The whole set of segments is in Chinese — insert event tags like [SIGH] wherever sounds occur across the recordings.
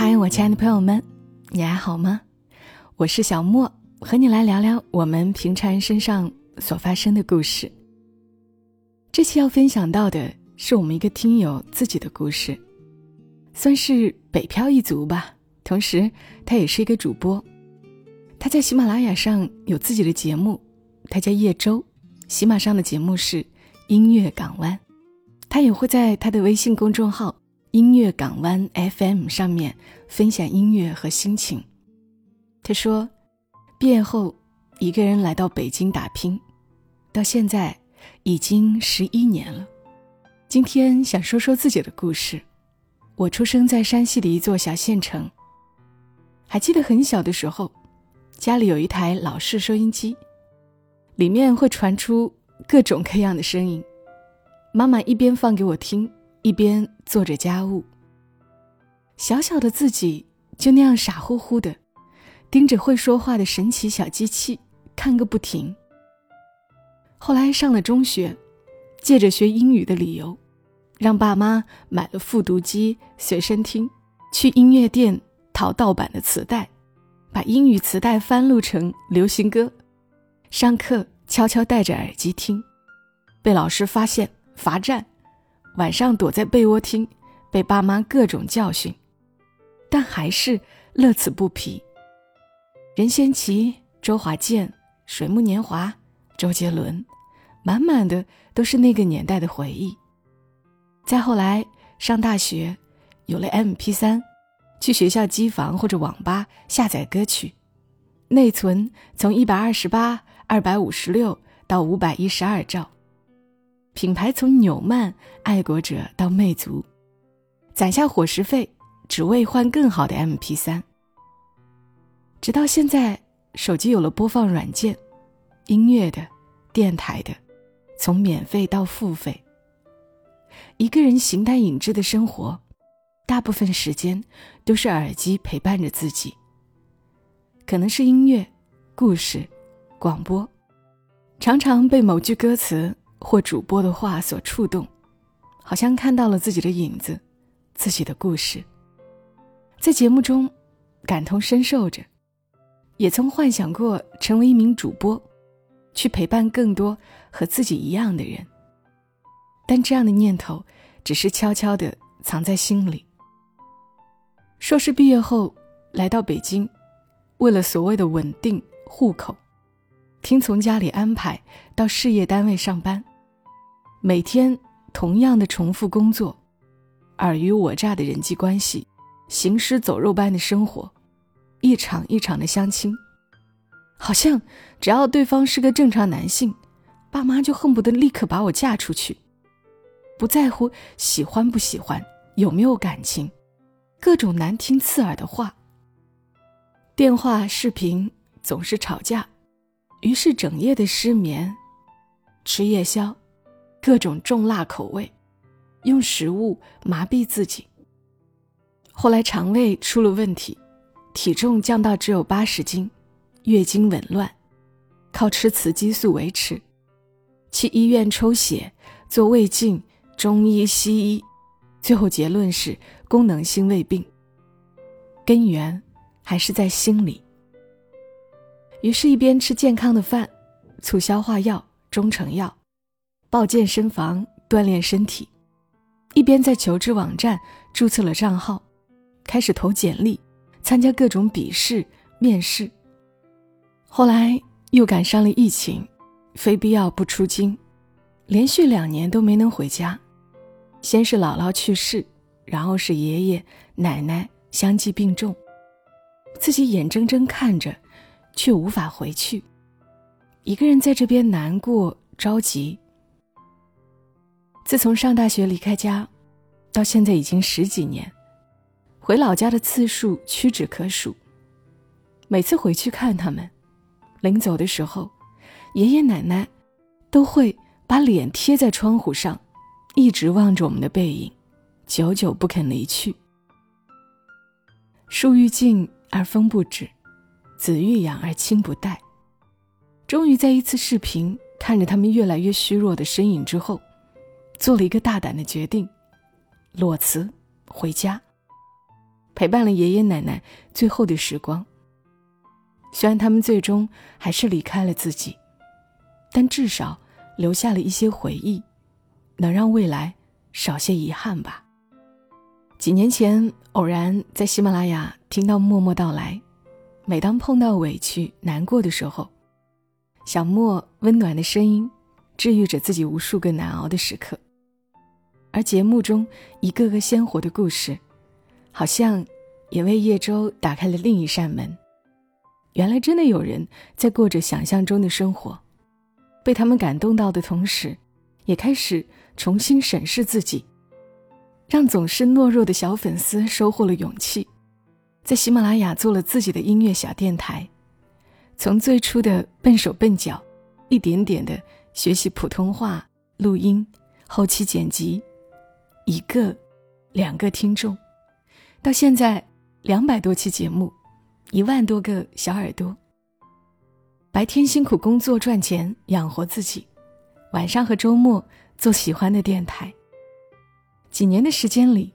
嗨，我亲爱的朋友们，你还好吗？我是小莫，和你来聊聊我们平常人身上所发生的故事。这期要分享到的是我们一个听友自己的故事，算是北漂一族吧。同时，他也是一个主播，他在喜马拉雅上有自己的节目，他叫叶舟。喜马上的节目是音乐港湾，他也会在他的微信公众号。音乐港湾 FM 上面分享音乐和心情。他说，毕业后一个人来到北京打拼，到现在已经十一年了。今天想说说自己的故事。我出生在山西的一座小县城。还记得很小的时候，家里有一台老式收音机，里面会传出各种各样的声音，妈妈一边放给我听。一边做着家务，小小的自己就那样傻乎乎的盯着会说话的神奇小机器看个不停。后来上了中学，借着学英语的理由，让爸妈买了复读机、随身听，去音乐店淘盗版的磁带，把英语磁带翻录成流行歌，上课悄悄戴着耳机听，被老师发现罚站。晚上躲在被窝听，被爸妈各种教训，但还是乐此不疲。任贤齐、周华健、水木年华、周杰伦，满满的都是那个年代的回忆。再后来上大学，有了 MP3，去学校机房或者网吧下载歌曲，内存从一百二十八、二百五十六到五百一十二兆。品牌从纽曼、爱国者到魅族，攒下伙食费，只为换更好的 MP3。直到现在，手机有了播放软件，音乐的、电台的，从免费到付费。一个人形单影只的生活，大部分时间都是耳机陪伴着自己。可能是音乐、故事、广播，常常被某句歌词。或主播的话所触动，好像看到了自己的影子，自己的故事，在节目中感同身受着，也曾幻想过成为一名主播，去陪伴更多和自己一样的人。但这样的念头只是悄悄的藏在心里。硕士毕业后来到北京，为了所谓的稳定户口。听从家里安排到事业单位上班，每天同样的重复工作，尔虞我诈的人际关系，行尸走肉般的生活，一场一场的相亲，好像只要对方是个正常男性，爸妈就恨不得立刻把我嫁出去，不在乎喜欢不喜欢，有没有感情，各种难听刺耳的话，电话视频总是吵架。于是整夜的失眠，吃夜宵，各种重辣口味，用食物麻痹自己。后来肠胃出了问题，体重降到只有八十斤，月经紊乱，靠吃雌激素维持，去医院抽血做胃镜，中医西医，最后结论是功能性胃病。根源还是在心里。于是，一边吃健康的饭、促消化药、中成药，报健身房锻炼身体，一边在求职网站注册了账号，开始投简历，参加各种笔试、面试。后来又赶上了疫情，非必要不出京，连续两年都没能回家。先是姥姥去世，然后是爷爷奶奶相继病重，自己眼睁睁看着。却无法回去，一个人在这边难过着急。自从上大学离开家，到现在已经十几年，回老家的次数屈指可数。每次回去看他们，临走的时候，爷爷奶奶都会把脸贴在窗户上，一直望着我们的背影，久久不肯离去。树欲静而风不止。子欲养而亲不待。终于在一次视频看着他们越来越虚弱的身影之后，做了一个大胆的决定，裸辞回家，陪伴了爷爷奶奶最后的时光。虽然他们最终还是离开了自己，但至少留下了一些回忆，能让未来少些遗憾吧。几年前，偶然在喜马拉雅听到默默到来，每当碰到委屈、难过的时候，小莫温暖的声音，治愈着自己无数个难熬的时刻。而节目中一个个鲜活的故事，好像也为叶舟打开了另一扇门。原来真的有人在过着想象中的生活，被他们感动到的同时，也开始重新审视自己，让总是懦弱的小粉丝收获了勇气，在喜马拉雅做了自己的音乐小电台。从最初的笨手笨脚，一点点的学习普通话录音、后期剪辑。一个、两个听众，到现在两百多期节目，一万多个小耳朵。白天辛苦工作赚钱养活自己，晚上和周末做喜欢的电台。几年的时间里，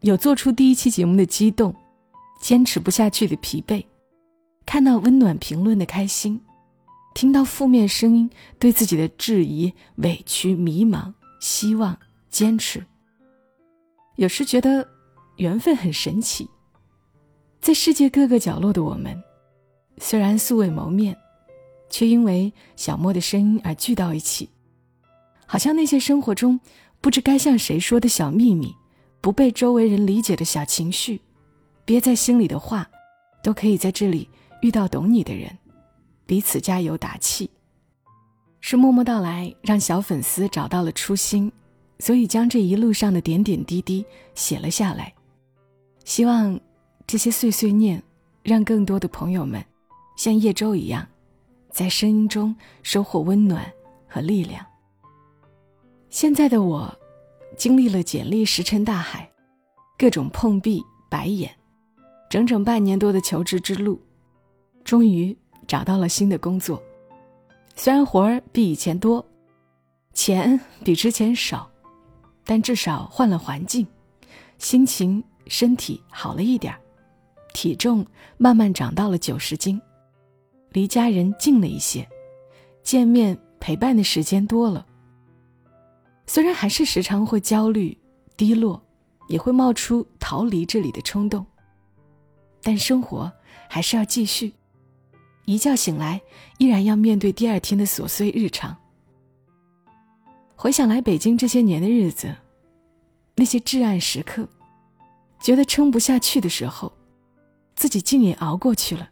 有做出第一期节目的激动，坚持不下去的疲惫，看到温暖评论的开心，听到负面声音对自己的质疑、委屈、迷茫、希望、坚持。有时觉得缘分很神奇，在世界各个角落的我们，虽然素未谋面，却因为小莫的声音而聚到一起。好像那些生活中不知该向谁说的小秘密，不被周围人理解的小情绪，憋在心里的话，都可以在这里遇到懂你的人，彼此加油打气。是默默到来，让小粉丝找到了初心。所以，将这一路上的点点滴滴写了下来，希望这些碎碎念，让更多的朋友们像叶舟一样，在声音中收获温暖和力量。现在的我，经历了简历石沉大海，各种碰壁、白眼，整整半年多的求职之路，终于找到了新的工作。虽然活儿比以前多，钱比之前少。但至少换了环境，心情、身体好了一点体重慢慢长到了九十斤，离家人近了一些，见面陪伴的时间多了。虽然还是时常会焦虑、低落，也会冒出逃离这里的冲动，但生活还是要继续。一觉醒来，依然要面对第二天的琐碎日常。回想来北京这些年的日子，那些至暗时刻，觉得撑不下去的时候，自己竟也熬过去了。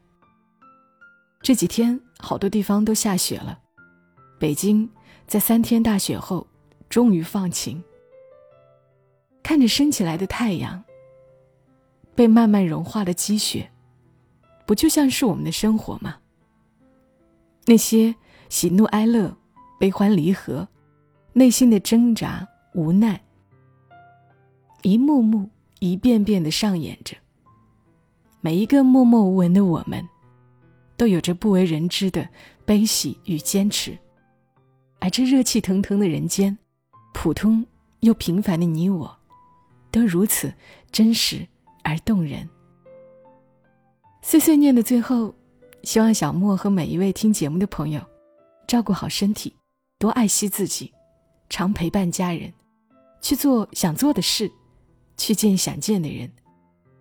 这几天好多地方都下雪了，北京在三天大雪后终于放晴。看着升起来的太阳，被慢慢融化的积雪，不就像是我们的生活吗？那些喜怒哀乐、悲欢离合。内心的挣扎、无奈，一幕幕、一遍遍的上演着。每一个默默无闻的我们，都有着不为人知的悲喜与坚持。而这热气腾腾的人间，普通又平凡的你我，都如此真实而动人。碎碎念的最后，希望小莫和每一位听节目的朋友，照顾好身体，多爱惜自己。常陪伴家人，去做想做的事，去见想见的人，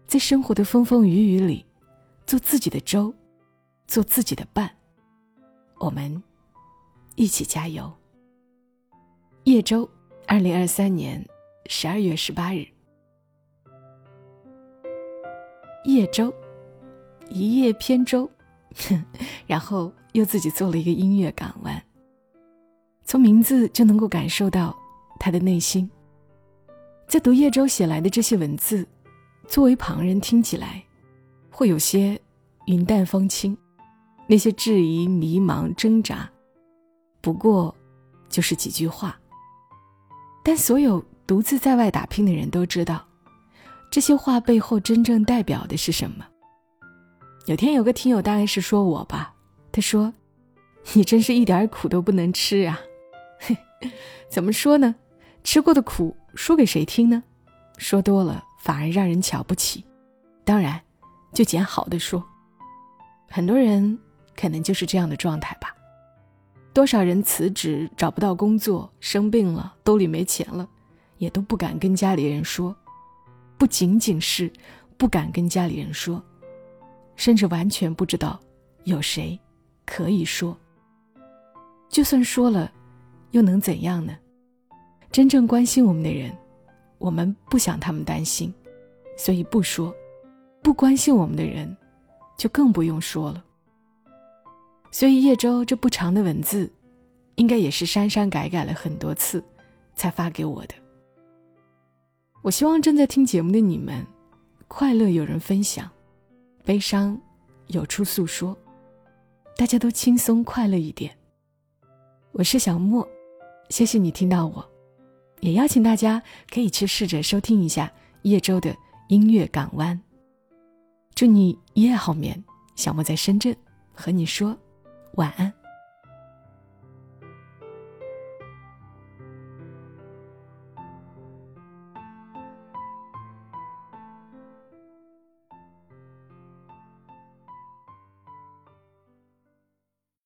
在生活的风风雨雨里，做自己的舟，做自己的伴。我们一起加油。叶舟，二零二三年十二月十八日。叶舟，一叶扁舟，[LAUGHS] 然后又自己做了一个音乐港湾。从名字就能够感受到他的内心。在读叶舟写来的这些文字，作为旁人听起来，会有些云淡风轻。那些质疑、迷茫、挣扎，不过就是几句话。但所有独自在外打拼的人都知道，这些话背后真正代表的是什么。有天有个听友，大概是说我吧，他说：“你真是一点苦都不能吃啊。” [LAUGHS] 怎么说呢？吃过的苦说给谁听呢？说多了反而让人瞧不起，当然，就捡好的说。很多人可能就是这样的状态吧。多少人辞职找不到工作，生病了，兜里没钱了，也都不敢跟家里人说。不仅仅是不敢跟家里人说，甚至完全不知道有谁可以说。就算说了，又能怎样呢？真正关心我们的人，我们不想他们担心，所以不说；不关心我们的人，就更不用说了。所以叶舟这不长的文字，应该也是删删改改了很多次，才发给我的。我希望正在听节目的你们，快乐有人分享，悲伤有处诉说，大家都轻松快乐一点。我是小莫，谢谢你听到我，也邀请大家可以去试着收听一下叶舟的音乐港湾。祝你一夜好眠，小莫在深圳和你说晚安。